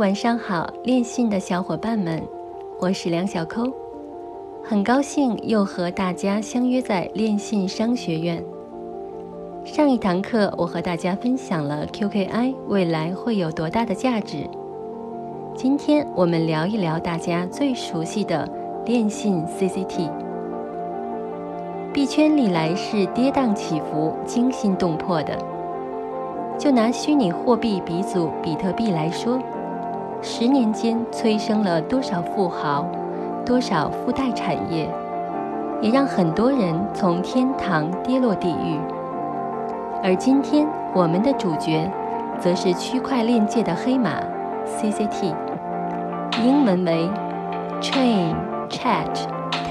晚上好，练信的小伙伴们，我是梁小抠，很高兴又和大家相约在练信商学院。上一堂课，我和大家分享了 QKI 未来会有多大的价值。今天我们聊一聊大家最熟悉的电信 CCT。币圈历来是跌宕起伏、惊心动魄的。就拿虚拟货币鼻祖比特币来说，十年间催生了多少富豪，多少附带产业，也让很多人从天堂跌落地狱。而今天我们的主角，则是区块链界的黑马 CCT，英文为 Chain Chat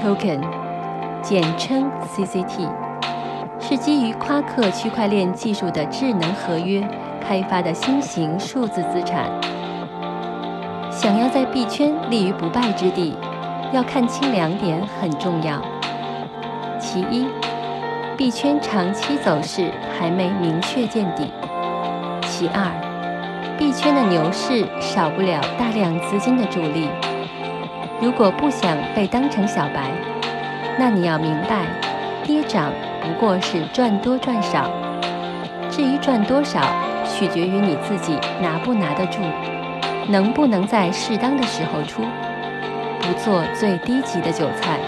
Token。简称 CCT，是基于夸克区块链技术的智能合约开发的新型数字资产。想要在币圈立于不败之地，要看清两点很重要。其一，币圈长期走势还没明确见底；其二，币圈的牛市少不了大量资金的助力。如果不想被当成小白，那你要明白，跌涨不过是赚多赚少。至于赚多少，取决于你自己拿不拿得住，能不能在适当的时候出，不做最低级的韭菜。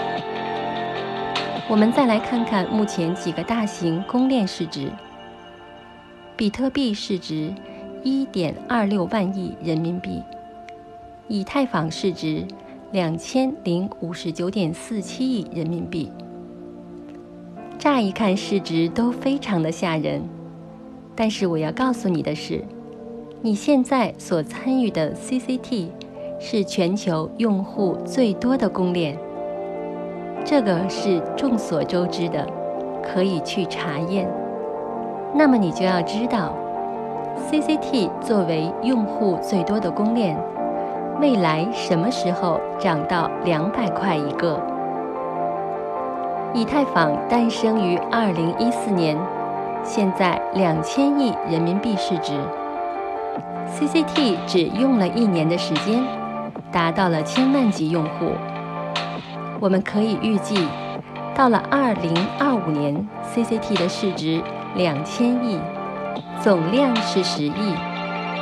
我们再来看看目前几个大型公链市值：比特币市值一点二六万亿人民币，以太坊市值。两千零五十九点四七亿人民币，乍一看市值都非常的吓人，但是我要告诉你的是，你现在所参与的 CCT 是全球用户最多的公链，这个是众所周知的，可以去查验。那么你就要知道，CCT 作为用户最多的公链。未来什么时候涨到两百块一个？以太坊诞生于二零一四年，现在两千亿人民币市值。CCT 只用了一年的时间，达到了千万级用户。我们可以预计，到了二零二五年，CCT 的市值两千亿，总量是十亿，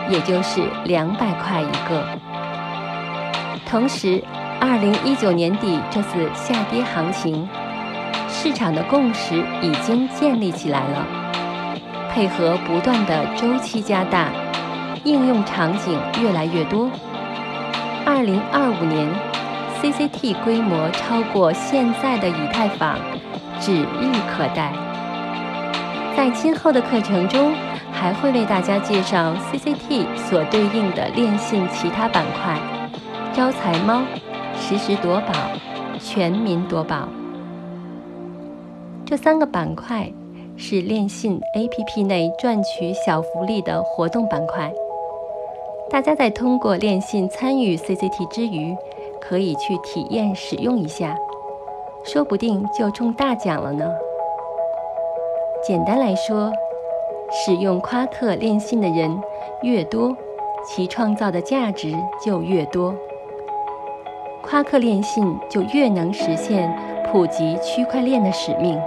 也就是两百块一个。同时，二零一九年底这次下跌行情，市场的共识已经建立起来了。配合不断的周期加大，应用场景越来越多。二零二五年，CCT 规模超过现在的以太坊，指日可待。在今后的课程中，还会为大家介绍 CCT 所对应的链信其他板块。招财猫、实时夺宝、全民夺宝，这三个板块是链信 APP 内赚取小福利的活动板块。大家在通过链信参与 CCT 之余，可以去体验使用一下，说不定就中大奖了呢。简单来说，使用夸克链信的人越多，其创造的价值就越多。夸克链信就越能实现普及区块链的使命。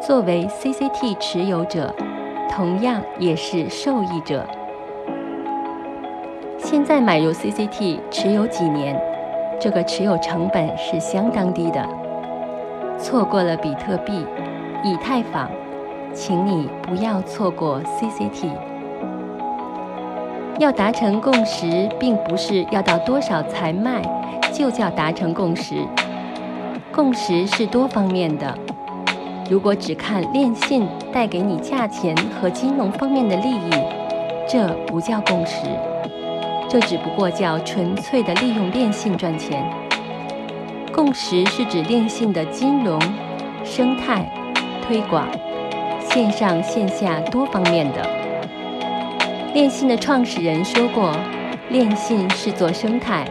作为 CCT 持有者，同样也是受益者。现在买入 CCT 持有几年，这个持有成本是相当低的。错过了比特币、以太坊，请你不要错过 CCT。要达成共识，并不是要到多少才卖，就叫达成共识。共识是多方面的。如果只看链信带给你价钱和金融方面的利益，这不叫共识，这只不过叫纯粹的利用链信赚钱。共识是指链信的金融、生态、推广、线上线下多方面的。链信的创始人说过：“链信是做生态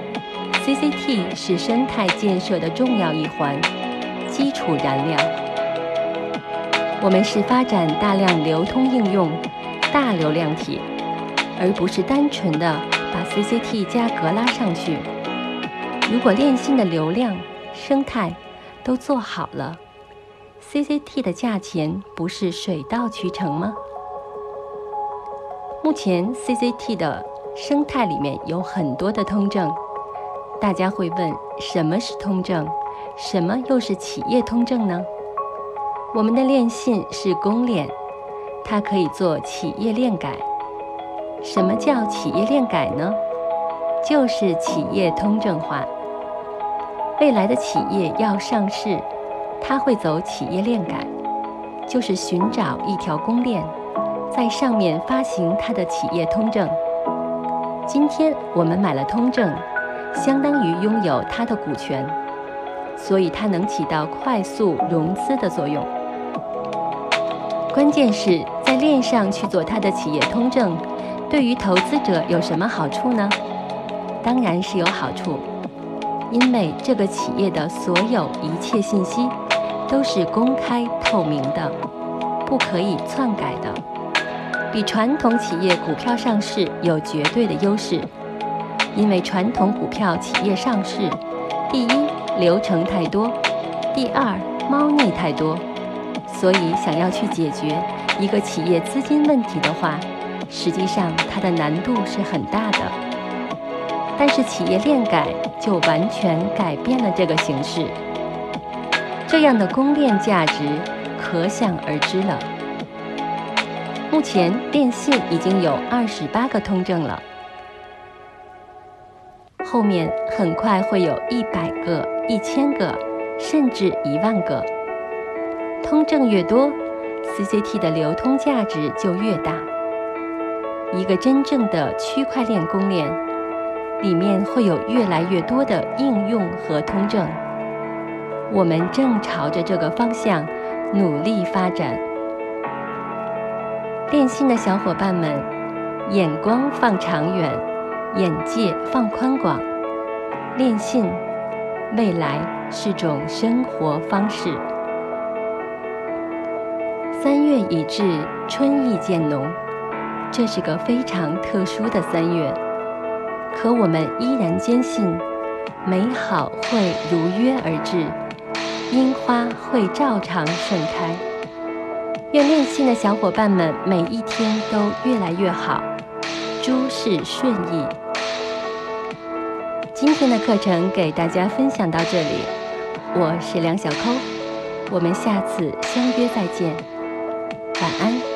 ，CCT 是生态建设的重要一环，基础燃料。我们是发展大量流通应用，大流量体，而不是单纯的把 CCT 价格拉上去。如果链信的流量、生态都做好了，CCT 的价钱不是水到渠成吗？目前 CCT 的生态里面有很多的通证，大家会问什么是通证，什么又是企业通证呢？我们的链信是公链，它可以做企业链改。什么叫企业链改呢？就是企业通证化。未来的企业要上市，它会走企业链改，就是寻找一条公链。在上面发行它的企业通证。今天我们买了通证，相当于拥有它的股权，所以它能起到快速融资的作用。关键是在链上去做它的企业通证，对于投资者有什么好处呢？当然是有好处，因为这个企业的所有一切信息都是公开透明的，不可以篡改的。比传统企业股票上市有绝对的优势，因为传统股票企业上市，第一流程太多，第二猫腻太多，所以想要去解决一个企业资金问题的话，实际上它的难度是很大的。但是企业链改就完全改变了这个形式，这样的公链价值可想而知了。目前，电信已经有二十八个通证了，后面很快会有一百个、一千个，甚至一万个。通证越多，CCT 的流通价值就越大。一个真正的区块链公链，里面会有越来越多的应用和通证。我们正朝着这个方向努力发展。电信的小伙伴们，眼光放长远，眼界放宽广。电信未来是种生活方式。三月已至，春意渐浓，这是个非常特殊的三月。可我们依然坚信，美好会如约而至，樱花会照常盛开。愿练信的小伙伴们每一天都越来越好，诸事顺意。今天的课程给大家分享到这里，我是梁小抠，我们下次相约再见，晚安。